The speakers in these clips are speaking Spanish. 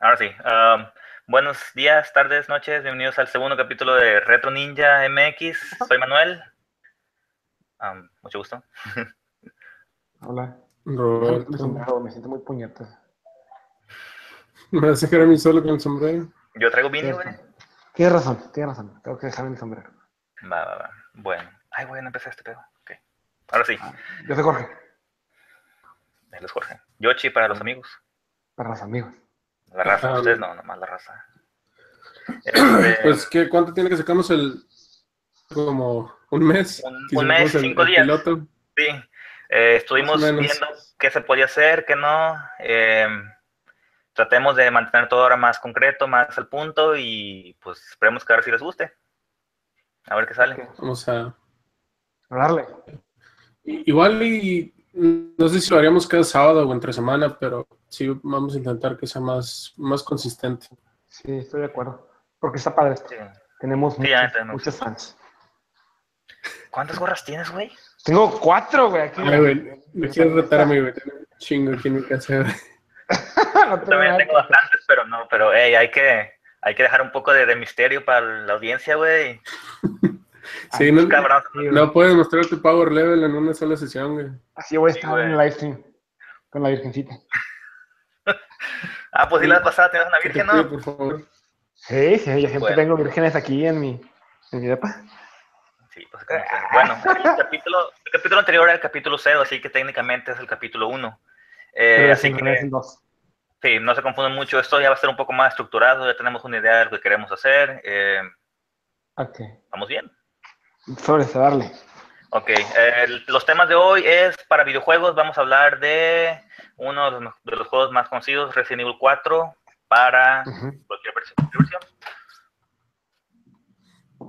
ahora sí. Um, buenos días, tardes, noches. Bienvenidos al segundo capítulo de Retro Ninja MX. Soy Manuel. Um, mucho gusto. Hola. Roberto. Me sombrero, me siento muy puñeta. Me vas a dejar a mí solo con el sombrero. Yo traigo vino, güey. razón. Tienes razón, tienes razón. Tengo que dejarme el sombrero. Va, va, va. Bueno. Ay, güey, no empecé este pedo. Ok. Ahora sí. Yo soy Jorge, Él es Jorge. Yoshi para los amigos. para los amigos. La raza. Ah, Ustedes no, nomás la raza. Este, Pues, ¿qué, ¿cuánto tiene que sacamos el...? Como un mes. Un- mes, el- cinco el días. piloto. Sí, eh, estuvimos viendo qué se podía hacer, qué no. eh, tratemos de mantener todo ahora más concreto, más al punto y pues esperemos que ahora sí les guste. A ver qué sale. Vamos a... I- Igual y... No sé si lo haríamos cada sábado o entre semana, pero sí vamos a intentar que sea más, más consistente. Sí, estoy de acuerdo. Porque está padre esto. Sí. Tenemos Sí, muchos, tenemos. muchos fans. ¿Cuántas gorras tienes, güey? Tengo cuatro, güey, aquí. Ay, güey, me quieres retar a mí, güey. Tengo un chingo aquí en mi casa. güey. no tengo También tengo bastantes, pero no, pero hey, hay que, hay que dejar un poco de, de misterio para la audiencia, güey. Sí, no, Cabrón. No puedes mostrar tu power level en una sola sesión, güey. Así voy a estar en el live stream. Con la virgencita. Ah, pues sí, la pasada tenías una te virgen, cuide, ¿no? por favor. Sí, sí, yo siempre Bueno. tengo vírgenes aquí en mi, en mi depa. Sí, pues que- bueno, el capítulo, el capítulo anterior era el capítulo 0, así que técnicamente es el capítulo 1. Pero así que son dos. sí, no se confunden mucho, esto ya va a ser un poco más estructurado, ya tenemos una idea de lo que queremos hacer, eh, Ok. vamos bien. Sobre darle. Ok, el- los temas de hoy es para videojuegos, vamos a hablar de uno de los, me- de los juegos más conocidos, Resident Evil 4, para cualquier versión. cualquier versión.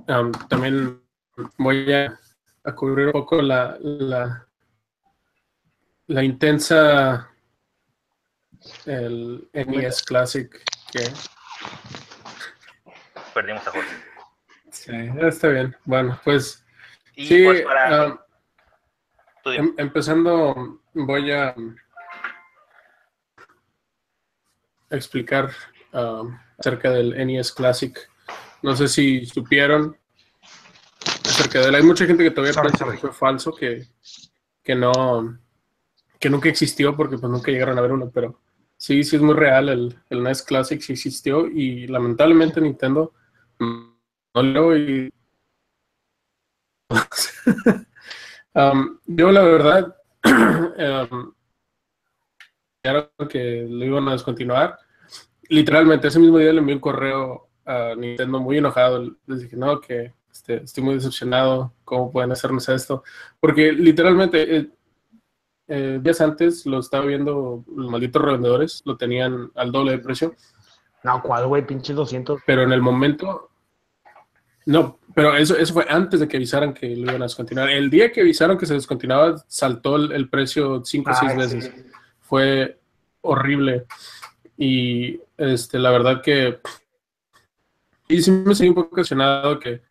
Um, también voy a, a cubrir un poco la, la, la intensa el NES Classic que Perdimos a Jorge. sí, está bien. Bueno, pues Y sí, pues para... em- empezando voy a explicar um, acerca del NES Classic. No sé si supieron acerca de él. Hay mucha gente que todavía Sorry, piensa sorry. que fue falso, que, que no, que nunca existió porque pues nunca llegaron a ver uno, pero sí, sí es muy real. El, el NES Classic sí existió y lamentablemente Nintendo no lo y Um, yo la verdad um, que lo iban a descontinuar. Literalmente ese mismo día le envié un correo a Nintendo muy enojado. Les dije, no, que este, estoy muy decepcionado, ¿cómo pueden hacernos esto? Porque literalmente eh, eh, días antes lo estaba viendo los malditos revendedores, lo tenían al doble de precio, No, ¿cuál, güey? Pinches 200. pero en el momento... No, pero eso, eso fue antes de que avisaran que lo iban a descontinuar. El día que avisaron que se descontinuaba, saltó el, el precio cinco o seis veces. sí. Fue horrible. Y este, la verdad que. Y sí me sentí un poco ocasionado que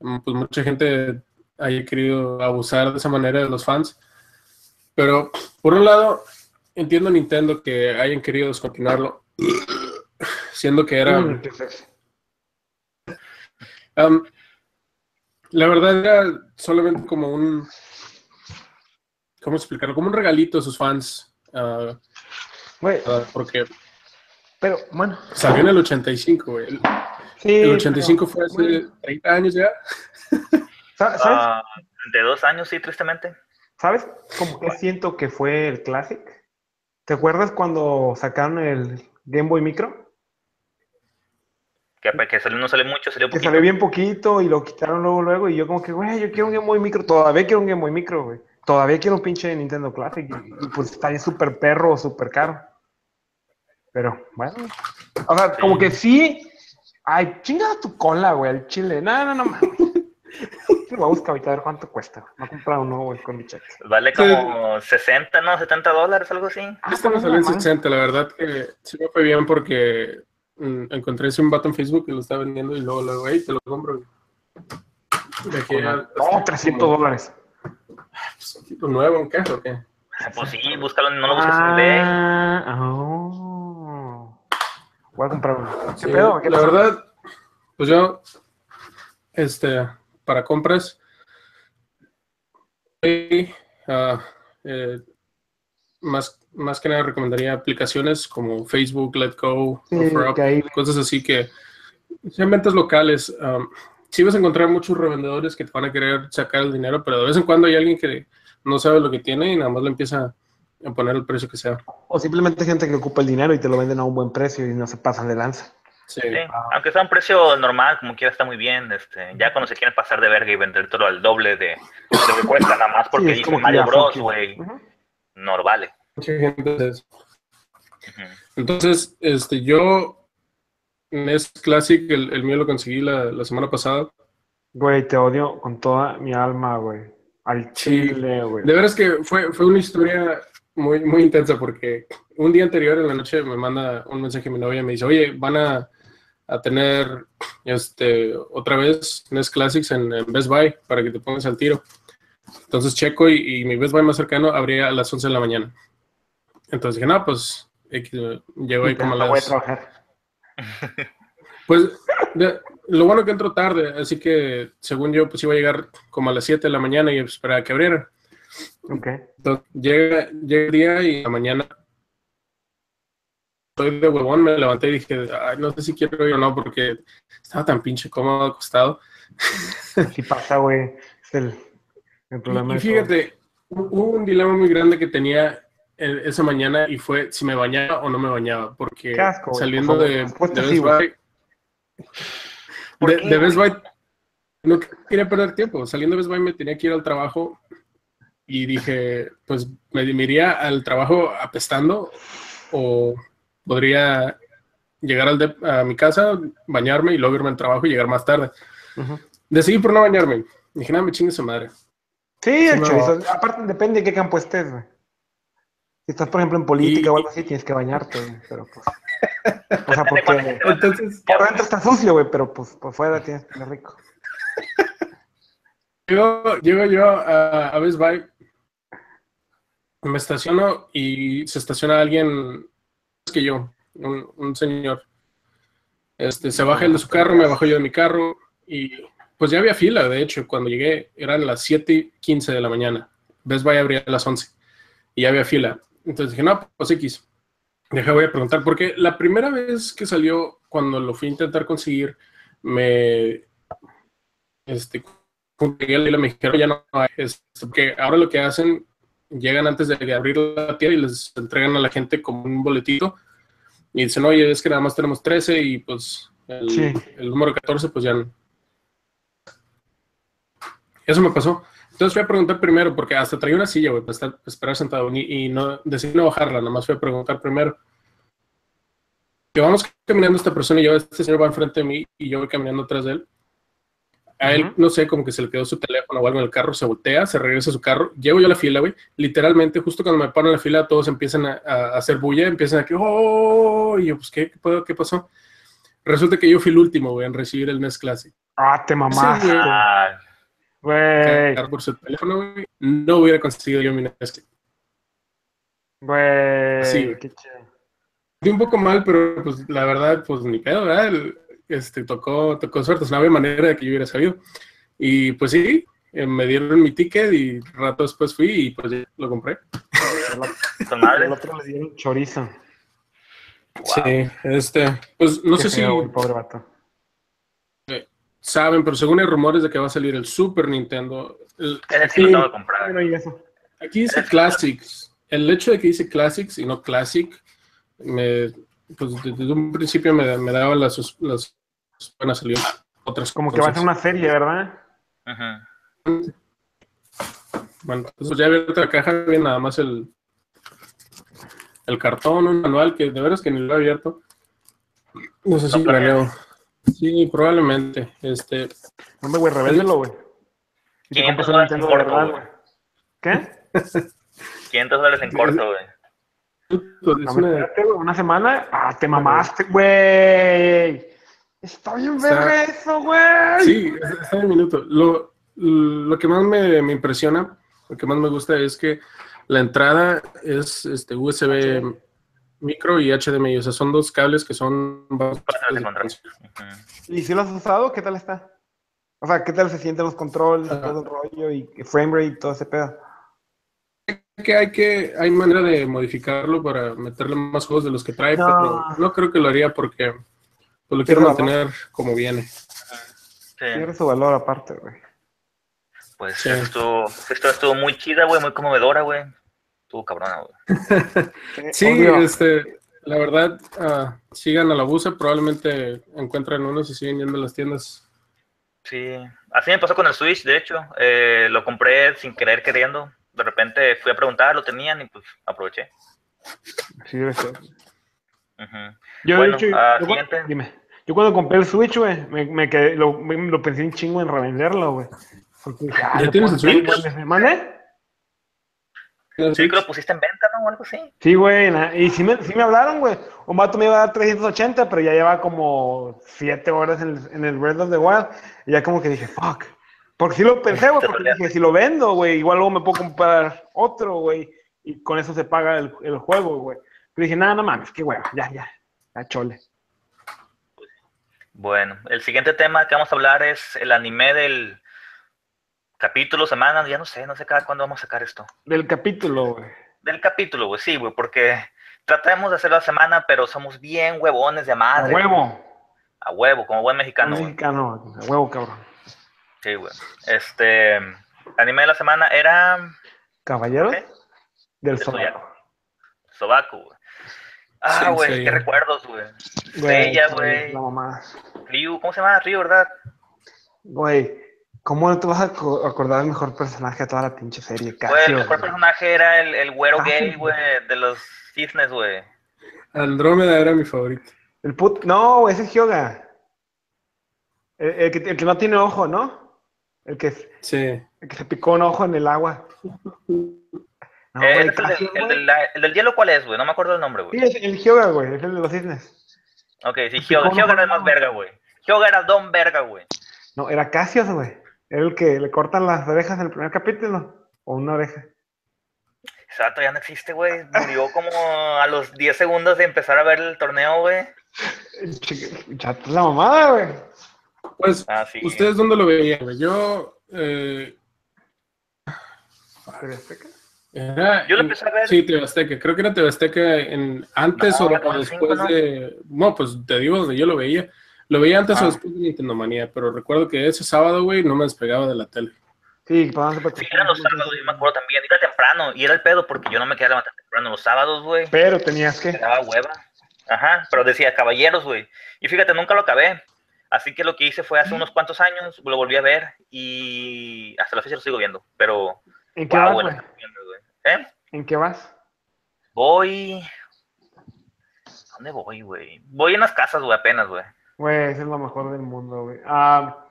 mm, pues, mucha gente haya querido abusar de esa manera de los fans. Pero, por un lado, entiendo a Nintendo que hayan querido descontinuarlo, siendo que era. Mm. Um, la verdad era solamente como un. ¿Cómo explicarlo? Como un regalito a sus fans. ah, Güey, ah, porque pero, bueno. salió en el 85, güey. El, Sí, el 85 pero, fue hace bueno, 30 años ya. ¿Sabes? Ah, 32 años, sí, tristemente. ¿Sabes? Como que siento que fue el Classic. ¿Te acuerdas cuando sacaron el Game Boy Micro? Que, que salió, no salió mucho, salió Que poquito. salió bien poquito y lo quitaron luego, luego. Y yo como que, güey, yo quiero un Game Boy Micro. Todavía quiero un Game Boy Micro, güey. Todavía quiero un pinche Nintendo Classic. Y, y, pues está bien súper perro, súper caro. Pero, bueno. O sea, como que sí. Ay, chingada tu cola, güey, al chile. No, no, no, mames. Lo voy a buscar ahorita a ver cuánto cuesta. Me voy a comprar uno, güey, con mi cheque. Vale como 60, ¿no? 70 dólares, algo así. Este me salió en 60, la verdad que sí me fue bien porque encontré ese un vato en Facebook que lo estaba vendiendo y luego luego, hey, te lo compro. De aquí a- No, 300 dólares. pues, tipo nuevo, ¿en qué? ¿O qué? Pues sí, búscalo, no lo busques en eBay. Ah, oh. Voy a comprar uno. Sí, la verdad, pues yo, este, para compras, uh, eh, más, más que nada recomendaría aplicaciones como Facebook, Let Go, cosas así que sean ventas locales. Um, sí vas a encontrar muchos revendedores que te van a querer sacar el dinero, pero de vez en cuando hay alguien que no sabe lo que tiene y nada más le empieza a poner el precio que sea. O simplemente gente que ocupa el dinero y te lo venden a un buen precio y no se pasan de lanza. Sí. Aunque sea un precio normal, como quiera, está muy bien. Este, ya cuando se quieren pasar de verga y vender todo al doble de, lo que cuesta, nada más porque dice Mario Bros, güey, no vale. Mucha gente Entonces, este, yo, NES Classic, el, el mío lo conseguí la, la, semana pasada. Güey, te odio con toda mi alma, güey. Al chile, güey. de veras que fue, fue una historia muy, muy intensa porque un día anterior en la noche me manda un mensaje mi novia y me dice, oye, van a, a tener este, otra vez NES Classics en, Best Buy para que te pongas al tiro. Entonces checo y, mi Best Buy más cercano abría a las 11 de la mañana. Entonces dije, no, pues llego ahí como a las... Voy a trabajar. Pues lo bueno que entro tarde, así que según yo, pues iba a llegar como a las 7 de la mañana y esperaba que abriera. Ok. Entonces, llega, llega el día y la mañana soy de huevón, me levanté y dije, Ay, no sé si quiero ir o no, porque estaba tan pinche cómodo acostado. Sí pasa, güey. Es el, el problema. Y, fíjate, hubo un dilema muy grande que tenía esa mañana y fue si me bañaba o no me bañaba, porque saliendo de, de Best Buy, de, Best Buy, no quería perder tiempo. Saliendo de Best Buy me tenía que ir al trabajo y dije, pues me, iría al trabajo apestando o podría llegar al a mi casa, bañarme y luego irme al trabajo y llegar más tarde. Decidí por no bañarme. Dije, nada, me chingue su madre. Sí, aparte depende de qué campo estés, Si estás, por ejemplo, en política o algo así, tienes que bañarte, pero pues... O sea, porque Entonces, por dentro está sucio, güey, pero pues por fuera tienes que rico. Llego, llego yo a, a Best Buy me estaciono y se estaciona alguien que yo, un, señor. Este, se baja el de su carro, me bajo yo de mi carro y pues ya había fila, de hecho, cuando llegué eran las 7 y 15 de la mañana. Best Buy abría a las 11 y ya había fila. Entonces dije, no, pues X. Deja, voy a preguntar, porque la primera vez que salió, cuando lo fui a intentar conseguir, me, este, me dijeron, ya no hay, este, porque ahora lo que hacen llegan antes de abrir la tienda y les entregan a la gente como un boletito y dicen, oye, es que nada más tenemos 13 y pues el, número 14 pues ya no. Eso me pasó. Entonces fui a preguntar primero, porque hasta traía una silla, güey, para estar, esperar sentado y, no, decidí no bajarla, nada más fui a preguntar primero. Que vamos caminando esta persona y yo, este señor va enfrente de mí y yo voy caminando atrás de él a él, no sé, como que se le quedó su teléfono o algo en el carro, se voltea, se regresa a su carro, llego yo a la fila, güey, literalmente, justo cuando me paro en la fila, todos empiezan a, hacer bulla, empiezan a que, oh, y yo, pues, ¿qué, qué, pasó? Resulta que yo fui el último, güey, en recibir el NES Classic. Ah, te mamaste. Güey. Por su teléfono, güey, no hubiera conseguido yo mi NES Classic. Güey, sí, qué chido. un poco mal, pero pues la verdad, pues ni pedo, ¿verdad? este, tocó, tocó suerte, no había manera de que yo hubiera sabido. Y pues sí, eh, me dieron mi ticket y rato después fui y pues lo compré. El otro le dieron chorizo. Sí, este, pues no sé si... pobre vato. Saben, pero según hay rumores de que va a salir el Super Nintendo. aquí, aquí dice Classics. El hecho de que dice Classics y no Classic me, pues desde un principio me, me daba las, las buenas salir otras Como que va a ser una serie, ¿verdad? Ajá. Bueno, pues ya abierto la caja, bien nada más el, el cartón, un manual que de veras que ni lo he abierto. No sé si planeo. Sí, probablemente. Este. me güey, revéndelo, güey. ¿Quién dólares en corto, güey. ¿Qué? 500 dólares en corto, güey una... semana. Ah, te mamaste, güey. Está bien ver eso, güey. Sí, está bien minuto. Lo, lo que más me, me, impresiona, lo que más me gusta es que la entrada es este USB micro y HDMI. O sea, son dos cables que son básicos. ¿Y si lo has usado? ¿Qué tal está? O sea, ¿qué tal se sienten los controles, Ajá. todo el rollo y frame rate y todo ese pedo? que hay que hay manera de modificarlo para meterle más juegos de los que trae, No. pero no creo que lo haría porque pues, lo quiero mantener como viene. Sí, Pierde su valor aparte, güey. pues Sí. esto, esto estuvo muy chida, güey, muy conmovedora, güey. Estuvo cabrona, güey. Sí, Obvio. este, la verdad, ah, sigan a la busa, probablemente encuentren unos y siguen yendo a las tiendas. Sí, así me pasó con el Switch, de hecho. Eh, lo compré sin querer queriendo. De repente fui a preguntar, lo tenían y pues aproveché. Sí, debe ser. Yo, Bueno, de hecho, ah, yo, cuando, dime. yo cuando compré el Switch, güey, me, me quedé, lo, me- lo pensé un chingo en revenderlo, güey. Porque ah, ¿Ya tienes el Switch? ¿Mande? Sí, que lo pusiste en venta, ¿no? O algo así. Sí, güey, y sí me, sí me hablaron, güey. Un vato me iba a dar 380, pero ya lleva como 7 horas en el, en el Breath of the Wild. Y ya como que dije, fuck. Porque sí lo pensé, güey, porque dije, si lo vendo, güey, igual luego me puedo comprar otro, güey. Y con eso se paga el, el juego, güey. Pero dije, nada, no mames, qué güey, ya, ya, ya chole. Bueno, el siguiente tema que vamos a hablar es el anime del capítulo, semana, ya no sé, no sé cada cuándo vamos a sacar esto. Del capítulo, güey. Del capítulo, güey, sí, güey, porque tratamos de hacer la semana, pero somos bien huevones de A madre. huevo. A huevo, como buen A mexicano. güey. mexicano, a huevo, cabrón. Sí, güey. Este, anime de la semana era ¿Caballeros? ¿Qué? Del Del Zodiaco. Sobaku, güey. Ah, güey, sí. qué recuerdos, güey. Seiya, güey. La mamá. Ryu, ¿cómo se llama? Ryu, ¿verdad? Güey, ¿cómo no te vas a aco- acordar del mejor personaje de toda la pinche serie? Güey, Casio. el mejor güey. personaje era el, el güero Casio, gay, güey. güey, de los cisnes, güey. Andrómeda era mi favorito. El put... No, güey, ese es Hyoga. El, el que, el que no tiene ojo, ¿no? El que, Sí. el que se picó un ojo en el agua. No, Eh, güey, ese es el, del, Casio, el, güey. del, la- el del hielo, ¿cuál es, güey? No me acuerdo el nombre, Sí, güey. es el Hyoga, güey, es el de los cisnes. Ok, sí, Hyoga, Hyoga era el más verga, güey. Hyoga era Don Verga, güey. No, era Cassius, güey. El que le cortan las orejas en el primer capítulo. O una oreja. Ese vato ya no existe, güey. Murió como a los 10 segundos de empezar a ver el torneo, güey. Chato la mamada, güey. Pues, Ah, sí. ¿ustedes dónde lo veían? güey? Yo, eh, era... Yo lo empecé a ver. Sí, TV Azteca. Creo que era TV Azteca en, antes No, o después de... No, pues te digo donde yo lo veía. Lo veía antes Ah. o después de Nintendo Manía, pero recuerdo que ese sábado, güey, no me despegaba de la tele. Sí, pasaban súper Sí, eran los sábados, yo me acuerdo también. Era temprano. Y era el pedo porque yo no me quedaba levantar temprano los sábados, güey. Pero tenías que. Me daba hueva. Ajá, pero decía caballeros, güey. Y fíjate, nunca lo acabé. Así que lo que hice fue hace unos cuantos años, lo volví a ver y hasta la fecha lo sigo viendo. Pero, ¿En qué wow, vas, güey. ¿Eh? ¿En qué vas? Voy. ¿Dónde voy, güey? Voy en las casas, güey, apenas, güey. Güey, es lo mejor del mundo, güey. Ah,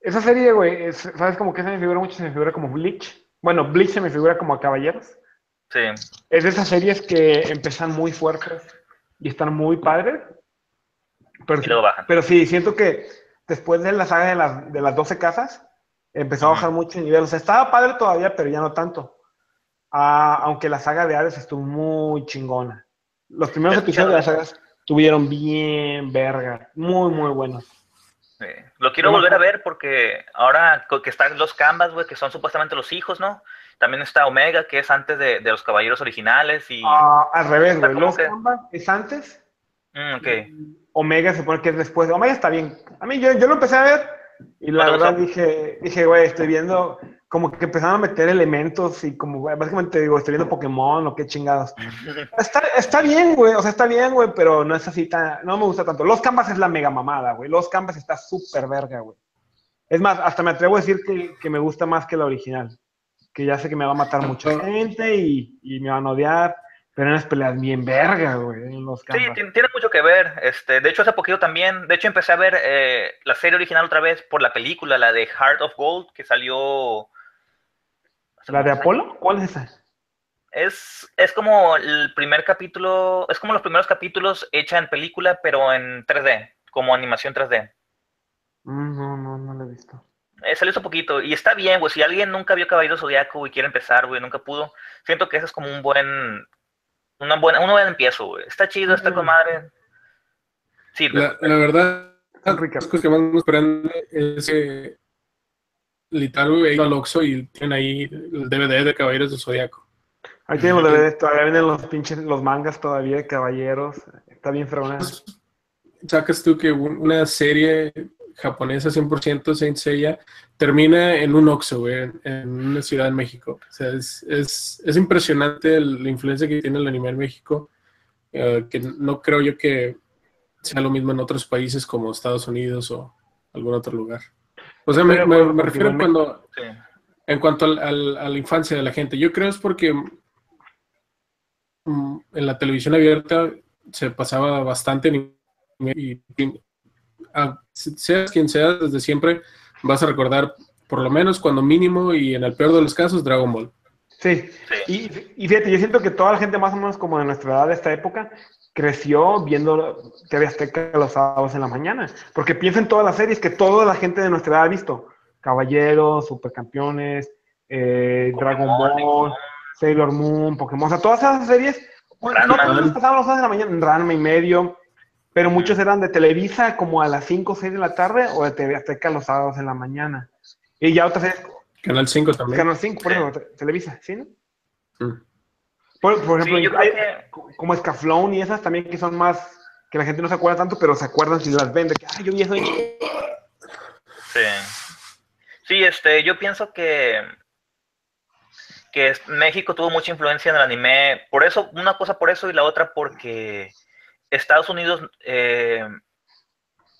esa serie, güey, es- ¿sabes como que se me figura mucho? Se me figura como Bleach. Bueno, Bleach se me figura como a Caballeros. Sí. Es de esas series que empiezan muy fuertes y están muy padres. Pero, Y luego bajan. pero sí, siento que después de la saga de las, de las 12 casas, empezó a bajar mucho el nivel. O sea, estaba padre todavía, pero ya no tanto. Ah, aunque la saga de Hades estuvo muy chingona. Los primeros episodios de las sagas tuvieron bien verga. Muy, muy buenos. Sí. Lo quiero volver a ver porque ahora que están los Canvas, güey, que son supuestamente los hijos, ¿no? También está Omega, que es antes de, de los caballeros originales. Y. Ah, al revés, güey. Los que- Canvas es antes. Mm, ok. Omega se supone que es después. Omega está bien. A mí yo, yo lo empecé a ver y la ¿No te verdad dije, dije, güey, estoy viendo como que empezaron a meter elementos y como güey, básicamente digo, estoy viendo Pokémon o qué chingados. Está, está bien, güey, o sea, está bien, güey, pero no es así tan, no me gusta tanto. Los Canvas es la mega mamada, güey. Los Canvas está súper verga, güey. Es más, hasta me atrevo a decir que, que me gusta más que la original. Que ya sé que me va a matar mucha gente y, y me van a odiar, pero en las peleas bien verga, güey, en los Sí, tiene mucho que ver. Este, de hecho, hace poquito también. De hecho, empecé a ver eh, la serie original otra vez por la película, la de Heart of Gold, que salió. ¿La de Apolo? ¿Cuál es esa? Es, es como el primer capítulo. Es como los primeros capítulos hecha en película, pero en 3D, como animación 3D. Mm, No, no, no la he visto. Eh, salió hace poquito y está bien, güey. Si alguien nunca vio Caballero Zodiaco y quiere empezar, güey, nunca pudo. Siento que ese es como un buen una buena, un buen empiezo, güey. Está chido, está con madre. Sí, La, la verdad, las cosas que más me sorprende es que literal, güey, he ido al Oxxo y tienen ahí el DVD de Caballeros del Zodiaco. Ahí tienen los DVDs, todavía vienen los pinches, los mangas todavía, de caballeros. Está bien fregona. Sacas tú que un- una serie japonesa 100% Saint Seiya termina en un Oxxo, güey, en, una ciudad en México. O sea, es, es, es impresionante la influencia que tiene el anime en México, eh, que no creo yo que sea lo mismo en otros países como Estados Unidos o algún otro lugar. O sea, me, refiero cuando, sí. en cuanto al- al- a la infancia de la gente. Yo creo es porque mm, en la televisión abierta se pasaba bastante anime y, y- seas quien seas desde siempre vas a recordar por lo menos cuando mínimo y en el peor de los casos Dragon Ball. Sí. Sí. Y, y fíjate, yo siento que toda la gente más o menos como de nuestra edad de esta época creció viendo TV Azteca los sábados en la mañana. Porque piensa en todas las series que toda la gente de nuestra edad ha visto. Caballeros, Supercampeones, eh, Dragon Ball, Sailor Moon, Pokémon. O sea, todas esas series, bueno, no los pasaban los sábados en la mañana, Ranma y medio, pero muchos eran de Televisa como a las 5 o 6 de la tarde o de TV Azteca los sábados en la mañana. Y ya otras series, Canal 5 también. Canal 5, por te- Televisa, ¿sí? no? Mm. Por, por ejemplo, Sí, yo hay- que como Escaflón y esas también que son más, que la gente no se acuerda tanto, pero se acuerdan si las ven, de que, ay, yo vi eso. y-". Sí. Sí, este, yo pienso que, que México tuvo mucha influencia en el anime. Por eso, una cosa por eso y la otra porque Estados Unidos eh,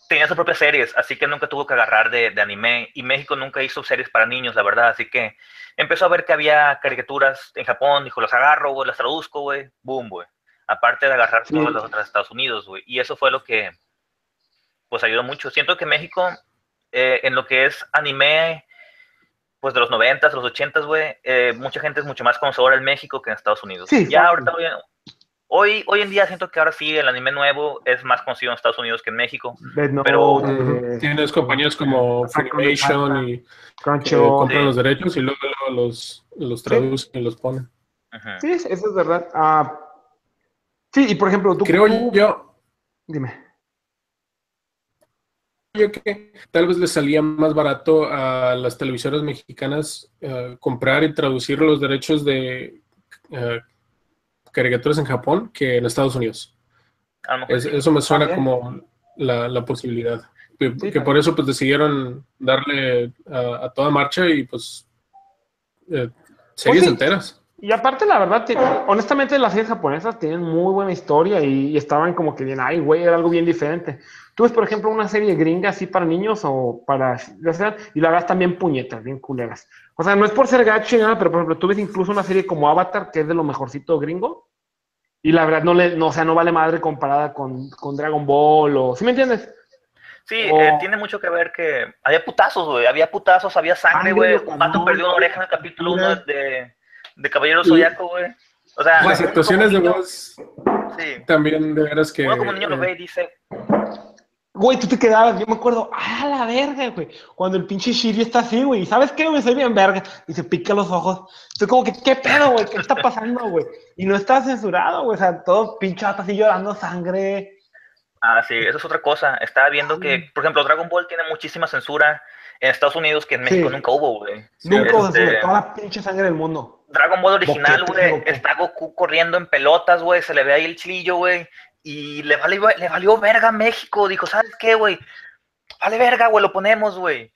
tenía sus propias series, así que nunca tuvo que agarrar de, de anime. Y México nunca hizo series para niños, la verdad. Así que empezó a ver que había caricaturas en Japón, dijo, las agarro, güey, las traduzco, güey, boom, güey. Aparte de agarrar Sí. todas las otras Estados Unidos, güey. Y eso fue lo que, pues, ayudó mucho. Siento que México eh, en lo que es anime, pues de los 90s, los 80s, güey, eh, mucha gente es mucho más conocedora en México que en Estados Unidos. Sí, ya fácil. ahorita, hoy, hoy, en día siento que ahora sí el anime nuevo es más conocido en Estados Unidos que en México. Death Note, Pero- eh, Tienes compañías como Funimation y que Crunchyroll. compran Sí. los derechos y luego, luego los, los traducen y los ponen. Sí, eso es verdad. Ah, sí, y por ejemplo, tú. Creo tú- yo, Dime. yo que tal vez les salía más barato a las televisoras mexicanas eh, comprar y traducir los derechos de eh, caricaturas en Japón que en Estados Unidos. A lo mejor Es- sí. eso me suena También. como la, la posibilidad. Que, Sí, que también. por eso pues decidieron darle a, a toda marcha y pues eh, series sí. enteras. Y aparte, la verdad, te- honestamente, las series japonesas tienen muy buena historia y, y estaban como que bien, ay, güey, era algo bien diferente. Tú ves, por ejemplo, una serie gringa así para niños o para... y la verdad están bien puñetas, bien culeras. O sea, no es por ser gacho ni nada, pero por ejemplo, tú ves incluso una serie como Avatar, que es de lo mejorcito gringo, y la verdad no le, no, o sea, no vale madre comparada con, con Dragon Ball o... ¿Sí me entiendes? Sí, o- eh, tiene mucho que ver que había putazos, güey, había putazos, había sangre, güey. Un vato perdió una oreja en el capítulo 1 mira. de, de Caballero Zodiaco, güey. O sea, Las actuaciones de voz Sí. también de veras que... Uno como niño lo ve y dice, Güey, tú te quedabas, yo me acuerdo, ah, la verga, güey. Cuando el pinche Shiryu está así, güey. ¿y ¿Sabes qué, güey? Soy bien verga. Y se pica los ojos. Estoy como que, ¿qué pedo, güey? ¿Qué está pasando, güey? Y no está censurado, güey. O sea, todo pinche vato así llorando sangre. Ah, sí, eso es otra cosa. Estaba viendo que, por ejemplo, Dragon Ball tiene muchísima censura en Estados Unidos que en México Sí. nunca hubo, güey. Nunca hubo este-. Toda la pinche sangre del mundo. Dragon Ball original, güey, está Goku corriendo en pelotas, güey, se le ve ahí el chilillo, güey, y le valió, le valió verga a México. Dijo, ¿sabes qué, güey? Vale verga, güey, lo ponemos, güey.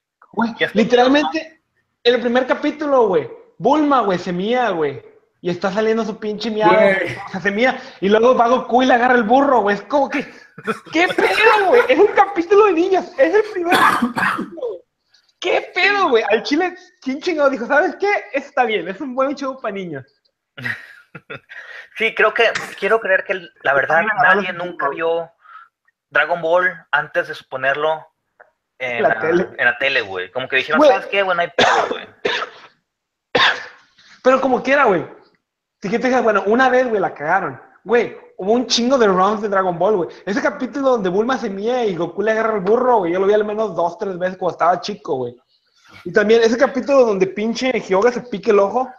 Literalmente, en el primer capítulo, güey. Bulma, güey, se mía, güey. Y está saliendo su pinche güey. O sea, se mía. Y luego va Goku y le agarra el burro, güey. Es como que, ¿qué pedo, güey? Es un capítulo de niños. Es el primer capítulo, güey. ¿Qué pedo, güey? Al chile, ¿quién chingado dijo? ¿Sabes qué? Está bien, es un buen show para niños. Sí, creo que, quiero creer que la verdad nadie nunca vio Dragon Ball antes de suponerlo en La la, tele. en la tele, güey. Como que dijeron, Güey. ¿sabes qué, güey? No hay pedo, güey. Pero como quiera, güey. Si que te digas, bueno, una vez, güey, la cagaron. Güey, hubo un chingo de rounds de Dragon Ball, güey. Ese capítulo donde Bulma se mía y Goku le agarra el burro, güey. Yo lo vi al menos dos, tres veces cuando estaba chico, güey. Y también ese capítulo donde pinche Hyoga se pique el ojo.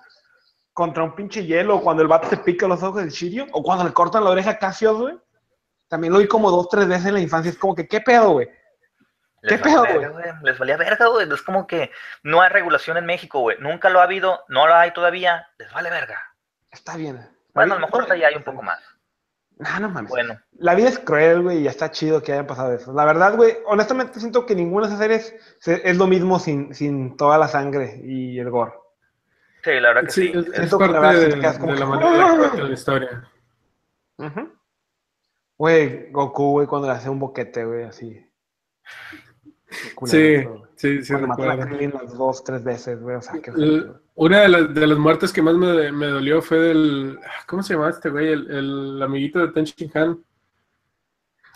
Contra un pinche hielo, cuando el vato se pica los ojos del Shirio, o cuando le cortan la oreja a Cassius, güey. También lo vi como dos, tres veces en la infancia. Es como que, ¿qué pedo, güey? ¿Qué Les pedo, güey? Les valía verga, güey. Es como que no hay regulación en México, güey. Nunca lo ha habido, no lo hay todavía. Les vale verga. Está bien. Bueno, a lo mejor ahí hay un poco más. No, no mames. Bueno, La vida es cruel, güey, y está chido que hayan pasado eso. La verdad, güey, honestamente siento que ninguna de esas series se- es lo mismo sin, sin toda la sangre y el gore. Sí, la verdad que Sí, sí. es, es que la parte de, quedas como de la que- manera que cuentan la historia. Güey, Goku, güey, cuando le hace un boquete, güey, así. Sí, sí, sí, Cuando mató a las dos, tres veces, güey, o sea, qué El- Una de las, de las muertes que más me, me dolió fue del. ¿Cómo se llama este güey? El, el amiguito de Ten Shin Han.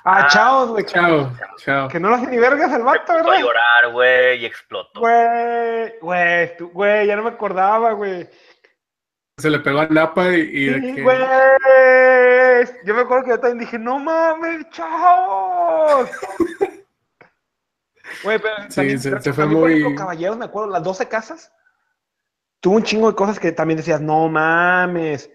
Ah, Ah, chao, güey. Chao, chao. Que no lo hace ni vergas el vato, puso a ¿verdad? llorar, güey, y explotó. Güey, güey, tú- güey, ya no me acordaba, güey. Se le pegó a Napa y, y de que. güey. Yo me acuerdo que yo también dije, no mames, chavos. Güey, pero Sí, también, se- fue muy- ejemplo, Caballeros, me acuerdo, las 12 casas. Tuvo un chingo de cosas que también decías, no mames.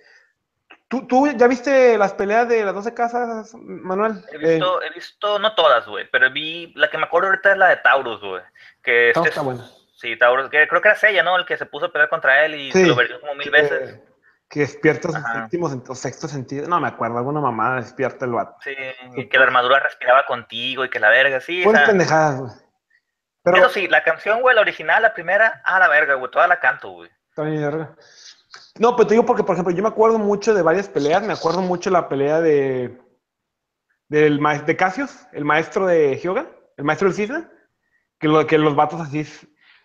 ¿Tú, tú ya viste las peleas de las 12 casas, Manuel? He visto, he visto, no todas, güey, pero vi, la que me acuerdo ahorita es la de Taurus, güey. Que Taurus este está es- buena. Sí, Taurus, que creo que era ella, ¿no? El que se puso a pelear contra él y Sí. se lo perdió como mil que, veces. que despierta su Ajá. séptimo sen- o sexto sentido. No me acuerdo, alguna mamada despierta el vato. Sí, y que la armadura respiraba contigo y que la verga, sí. Buenas pendejadas, güey. Pero Eso sí, la canción, güey, la original, la primera, ah, la verga, güey, toda la canto, güey. Bien, verga. No, pero te digo porque, por ejemplo, yo me acuerdo mucho de varias peleas. Me acuerdo mucho la pelea de del de Cassius, el maestro de Hyoga, el maestro del cisne, que, lo, que los vatos así.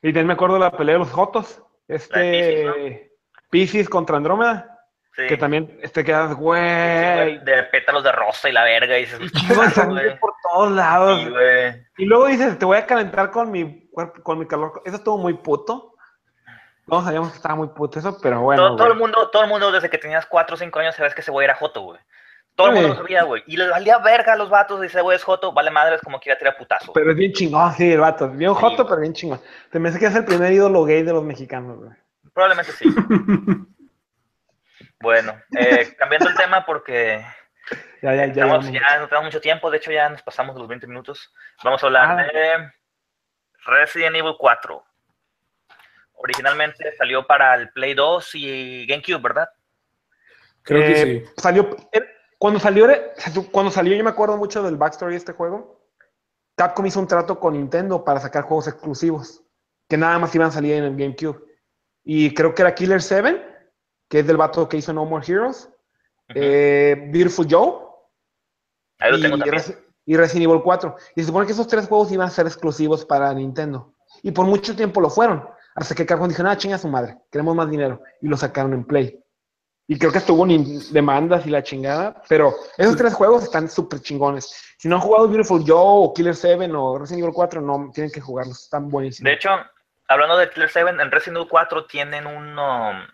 Y también me acuerdo de la pelea de los Jotos, este Pisces contra Andrómeda, Sí. que también te quedas, Sí, güey, de pétalos de rosa y la verga, y dices, y por todos lados. Sí. Y luego dices, te voy a calentar con mi cuerpo, con mi calor. Eso estuvo muy puto. No sabíamos que estaba muy puto eso, pero bueno. todo, todo el mundo, todo el mundo desde que tenías 4 o 5 años sabes que ese güey era Joto, güey. Todo el mundo lo sabía, güey. Y les valía verga a los vatos, dice, güey, es Joto, vale madres como quiera tirar putazo. Pero es bien chingón, sí, el vato. Bien Sí. joto, pero bien chingón. Te me hace que es el primer ídolo gay de los mexicanos, güey. Probablemente sí. bueno, eh, cambiando el tema porque Ya, ya, ya. estamos, ya, ya no tenemos mucho tiempo, de hecho ya nos pasamos de los 20 minutos. Vamos a hablar Ah. de Resident Evil 4. Originalmente salió para el Play 2 y GameCube, ¿verdad? Creo que Eh, sí. Salió, eh, cuando salió, era- cuando salió, yo me acuerdo mucho del backstory de este juego. Capcom hizo un trato con Nintendo para sacar juegos exclusivos que nada más iban a salir en el GameCube. Y creo que era Killer 7, que es del vato que hizo No More Heroes, eh, Beautiful Joe Ahí lo y, tengo también. Resi- y Resident Evil 4. Y se supone que esos tres juegos iban a ser exclusivos para Nintendo. Y por mucho tiempo lo fueron. Hasta que Capcom dijo, nada, chinga su madre, queremos más dinero. Y lo sacaron en Play. Y creo que estuvo en demandas y la chingada. Pero esos tres juegos están súper chingones. Si no han jugado Beautiful Joe o Killer 7 o Resident Evil 4, no, tienen que jugarlos. Están buenísimos. De hecho, hablando de Killer 7, en Resident Evil 4 tienen un... um,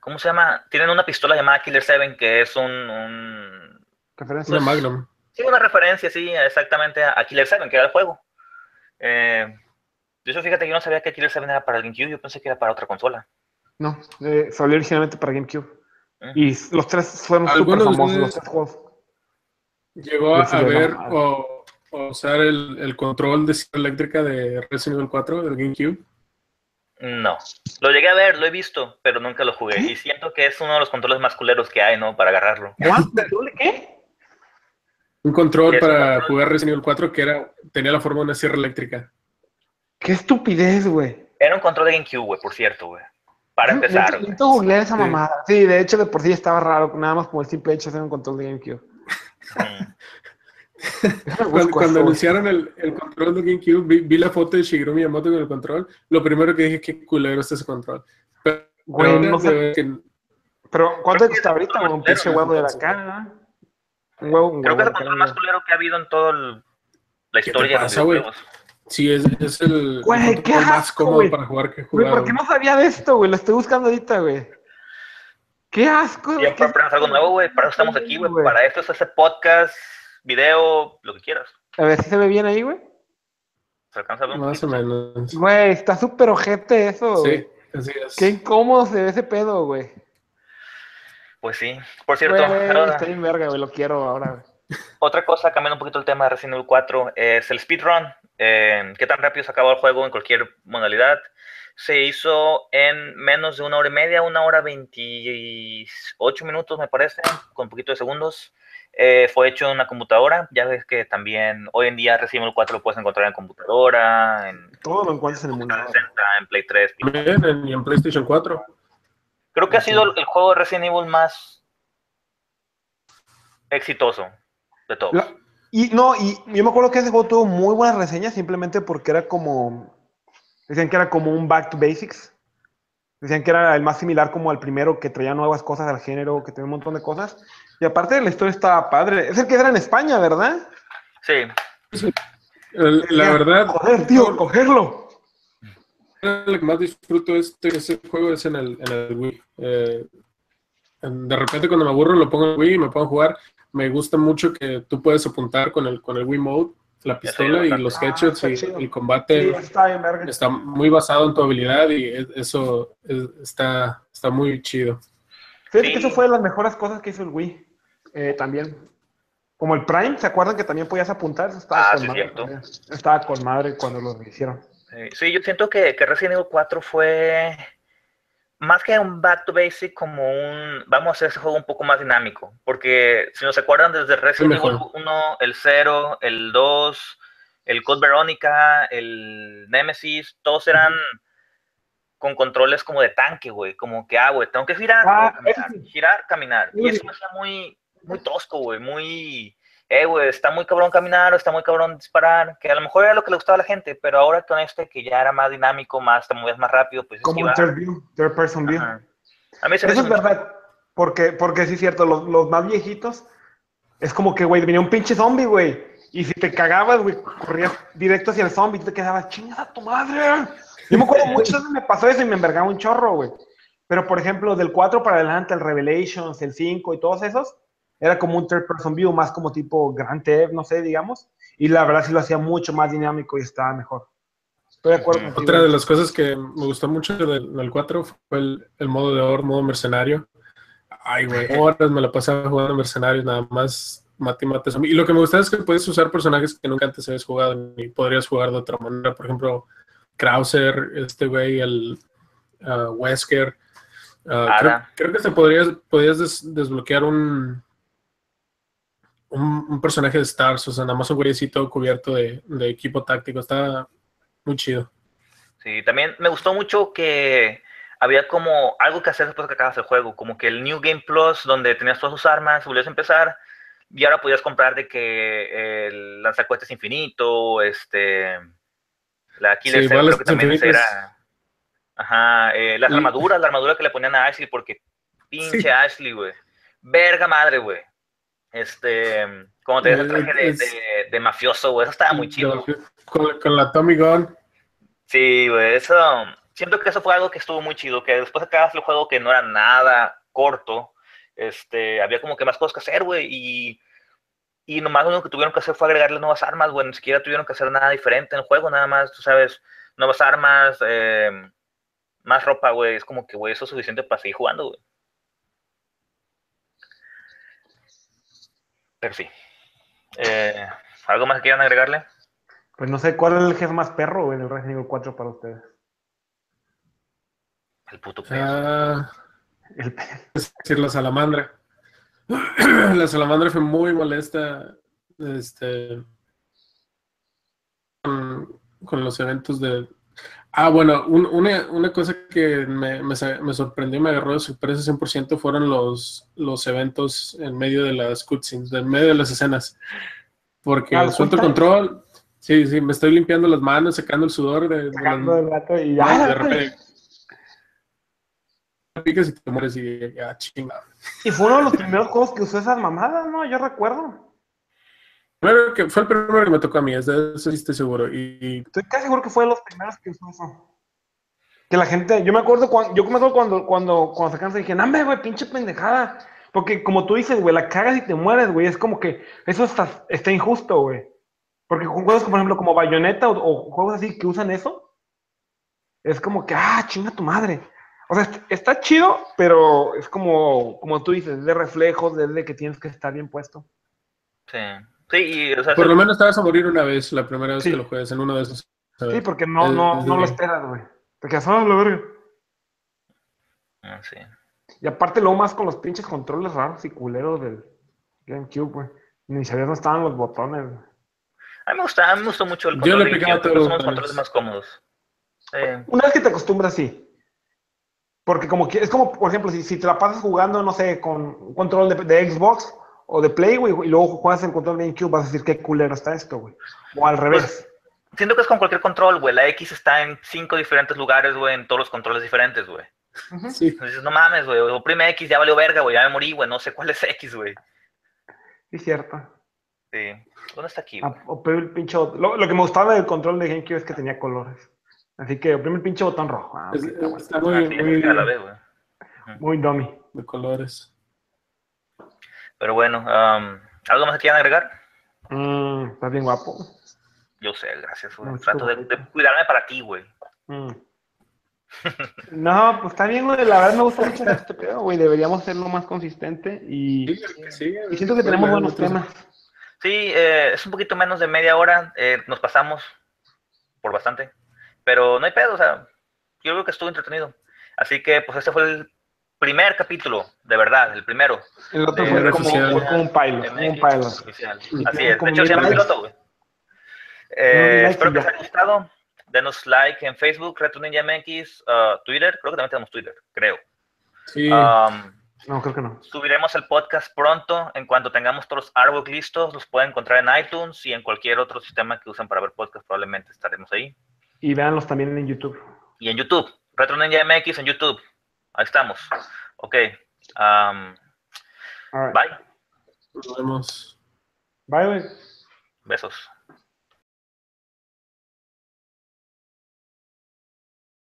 ¿Cómo se llama? Tienen una pistola llamada Killer 7 que es un... un- Referencia. Una Magnum. sí, una referencia, sí, exactamente a, a Killer 7, que era el juego. Eh, de hecho, fíjate que yo no sabía que Killer 7 era para el GameCube, yo pensé que era para otra consola. No, eh, salió originalmente para GameCube. Mm. Y los tres fueron súper ¿Alguno de famosos, los tres juegos. Llegó a, ver o, o usar el, el control de sierra eléctrica de Resident Evil 4 del GameCube. No, lo llegué a ver, lo he visto, pero nunca lo jugué. ¿Qué? Y siento que es uno de los controles más culeros que hay, ¿no? Para agarrarlo. ¿Qué? Un control para control. jugar Resident Evil 4 que era, tenía la forma de una sierra eléctrica. Qué estupidez, güey. Era un control de GameCube, güey, por cierto, güey. Para empezar, güey. necesito googlear esa Sí. mamada. Sí, de hecho, de por sí estaba raro, nada más por el simple hecho de hacer un control de GameCube. Cuando, cuando anunciaron el, el control de GameCube, vi, vi la foto de Shigeru Miyamoto con el control. Lo primero que dije, qué culero está ese control. Pero, Güey, no sé. que- Pero, ¿cuánto que cuesta es ahorita? Un pinche huevo de la cara. Un huevo, un Creo que es el control más culero que ha habido en toda la te historia de los videojuegos. Sí, es, es el, Güey, el qué control más cómodo güey. para jugar que he Güey. ¿por qué no sabía de esto, güey? Lo estoy buscando ahorita, güey. Qué asco. güey. Siempre ¿Qué- aprendes algo nuevo, güey. Para eso estamos aquí, güey. Para esto es ese podcast, video, lo que quieras. A ver si se ve bien ahí, güey. ¿Se alcanza a ver Más o menos. Güey, está súper ojete eso, Sí. güey. Así es. Qué incómodo se ve ese pedo, güey. Pues sí. Por cierto, Güey, ahora- Está bien verga, güey. Lo quiero ahora, güey. Otra cosa, cambiando un poquito el tema de Resident Evil 4, es el speedrun. Eh, ¿Qué tan rápido se acabó el juego en cualquier modalidad? Se hizo en menos de una hora y media, una hora 28 minutos, me parece, con un poquito de segundos. Eh, fue hecho en una computadora. Ya ves que también hoy en día Resident Evil 4 lo puedes encontrar en computadora, en Todo lo encuentras en el mundo. 360, en Play 3. También en, y en PlayStation 4. Creo que ha sido el, el juego de Resident Evil más exitoso de todos. La- y no, y yo me acuerdo que ese juego tuvo muy buenas reseñas simplemente porque era como. Decían que era como un back to basics. Decían que era el más similar como al primero, que traía nuevas cosas al género, que tenía un montón de cosas. Y aparte la historia estaba padre. Es el que era en España, ¿verdad? Sí, El- la Ya, verdad, Joder, tío, cogerlo. lo que más disfruto de este, ese juego es en el, en el Wii. Eh, de repente cuando me aburro lo pongo en Wii y me pongo a jugar. Me gusta mucho que tú puedes apuntar con el, con el Wii Mode, la pistola y los Ah, headshots está y chido. el Sí, combate está bien, verga. está muy basado en tu habilidad y es- eso es- está, está muy chido. Fíjate Sí. que eso fue de las mejores cosas que hizo el Wii. eh, también. Como el Prime, ¿se acuerdan que también podías apuntar? Eso estaba Ah, con sí, madre también. Estaba con madre cuando lo hicieron. sí, sí, yo siento que, que Resident Evil 4 fue más que un back to basic, como un vamos a hacer ese juego un poco más dinámico. Porque si nos acuerdan desde Resident. Evil 1, el 0, el 2, el Code Veronica, el Nemesis, todos eran con controles como de tanque, güey. Como que, ah, güey, tengo que girar, Ah, caminar, eso sí. girar, caminar. Y eso me hacía muy, muy tosco, güey, muy... Eh, güey, está muy cabrón caminar o está muy cabrón disparar, que a lo mejor era lo que le gustaba a la gente, pero ahora con este que ya era más dinámico, más, te movías más rápido, pues Como un third view, third person view. Ajá. A mí se Eso es verdad, porque, porque sí es cierto, los, los más viejitos, es como que, güey, venía un pinche zombie, güey, y si te cagabas, güey, corrías directo hacia el zombie y te quedabas, chingas a tu madre. Yo me acuerdo muchas veces me pasó eso y me envergaba un chorro, güey. Pero, por ejemplo, del 4 para adelante, el Revelations, el 5 y todos esos, era como un third person view, más como tipo Grand Theft, no sé, digamos, y la verdad sí lo hacía mucho más dinámico y estaba mejor. Estoy de acuerdo contigo. Otra de las cosas que me gustó mucho del, del 4 fue el, el modo de oro, modo mercenario. Ay, güey, horas me la pasaba jugando mercenarios, nada más mate y mate. Y lo que me gusta es que puedes usar personajes que nunca antes habías jugado y podrías jugar de otra manera. Por ejemplo, Krauser, este güey, el ah, Wesker. Ah, creo, creo que se podrías, podías des- desbloquear un, un, un personaje de Stars, o sea, nada más un güeyecito cubierto de, de equipo táctico. Está muy chido. Sí, también me gustó mucho que había como algo que hacer después de que acabas el juego, como que el New Game Plus, donde tenías todas tus armas, volvías a empezar, y ahora podías comprar de que el lanzacohetes infinito, este, la Killer Sí, creo que también era, ajá, eh, las armaduras, la armadura que le ponían a Ashley, porque pinche Sí. Ashley, güey, verga madre, güey, este, como te el Eh, traje de, es- de- de mafioso, güey, eso estaba muy chido. Con, con la Tommy Gun. Sí, güey, eso. Siento que eso fue algo que estuvo muy chido, que después acabas el juego que no era nada corto, este, había como que más cosas que hacer, güey, y, y nomás lo único que tuvieron que hacer fue agregarle nuevas armas, güey, ni siquiera tuvieron que hacer nada diferente en el juego, nada más, tú sabes, nuevas armas, eh, más ropa, güey, es como que, güey, eso es suficiente para seguir jugando, güey. Pero sí. Eh, ¿Algo más que quieran agregarle? Pues no sé, ¿cuál es el jefe más perro, güey, del Resident Evil 4 para ustedes? El puto. Ah, El es decir, la salamandra. la salamandra fue muy molesta este, con, con los eventos de... Ah, bueno, un- una, una cosa que me, me, me sorprendió y me agarró de sorpresa 100% fueron los, los eventos en medio de las cutscenes, en medio de las escenas. Porque Ah, ¿los suelto el control, sí, sí, me estoy limpiando las manos, secando el sudor de, de gato y ya. de repente picas y te mueres y ya chingado. Y fue uno de los primeros juegos que usó esas mamadas, ¿no? Yo recuerdo. Primero que fue el primero que me tocó a mí, es de eso sí estoy seguro. Y Estoy casi seguro que fue de los primeros que usó eso. Que la gente, yo me acuerdo cuando, yo me acuerdo cuando, cuando, cuando se cansa y dije, no, güey, pinche pendejada. Porque como tú dices, güey, la cagas y te mueres, güey. Es como que eso está, está injusto, güey. Porque con juegos, por ejemplo, como Bayonetta o, o juegos así que usan eso, es como que, ah, chinga tu madre. O sea, est- está chido, pero es como, como tú dices, de reflejos, de que tienes que estar bien puesto. Sí. Sí, y, o sea, Por se- lo menos te vas a morir una vez la primera vez Sí. que lo juegues en uno de esos. Sí, porque no, no, no lo esperas, güey. Te quedas, ah, la verga. Ah, sí. Y aparte, luego más con los pinches controles raros y culeros del GameCube, güey. Ni sabías dónde estaban los botones. güey. A mí me gusta, a mí me gustó mucho el Yo control le de picaba todos los son los botones. controles más cómodos. Eh, Una vez que te acostumbras, sí. Porque como que, es como, por ejemplo, si, si te la pasas jugando, no sé, con un control de, de Xbox o de Play, güey, y luego juegas el control de GameCube, vas a decir qué culero está esto, güey. O al revés. siento que es con cualquier control, güey. La X está en cinco diferentes lugares, güey, en todos los controles diferentes, güey. Sí. Entonces dices, no mames, güey, oprime X, ya valió verga, güey, ya me morí, güey, no sé cuál es X, güey. Sí, cierto. Sí. ¿Dónde está aquí, güey? Ah, oprime el pinche botón. Lo, lo que me gustaba del control de GameCube es que tenía colores. Así que oprime el pinche botón rojo. Ah, Es- está está muy, muy. Muy dummy. de colores. Pero bueno, um, ¿algo más que quieran agregar? Mm, estás bien guapo. Yo sé, gracias, güey. Mucho Trato de, cuidarme para ti, güey. Mm. No, pues está bien, güey. La verdad me gusta mucho este pedo, güey. Deberíamos hacerlo más consistente y, Sí, sí, y siento que tenemos buenos temas. Sí, eh, es un poquito menos de media hora. eh, nos pasamos por bastante. Pero no hay pedo, o sea, yo creo que estuvo entretenido. Así que, pues, este fue el primer capítulo, de verdad, el primero. El otro de fue como, social. fue como un pilot, como un Así es, de hecho se llama piloto, güey. Eh, espero que ya. les haya gustado. Denos like en Facebook, Retro Ninja MX, uh, Twitter, creo que también tenemos Twitter, creo. Sí, Um, No, creo que no. Subiremos el podcast pronto. En cuanto tengamos todos los artwork listos, los pueden encontrar en iTunes y en cualquier otro sistema que usen para ver podcast. Probablemente estaremos ahí. Y véanlos también en YouTube. Y en YouTube. Retro Ninja MX en YouTube. Ahí estamos. Ok. um, right. bye. nos vemos. Bye, güey. Besos.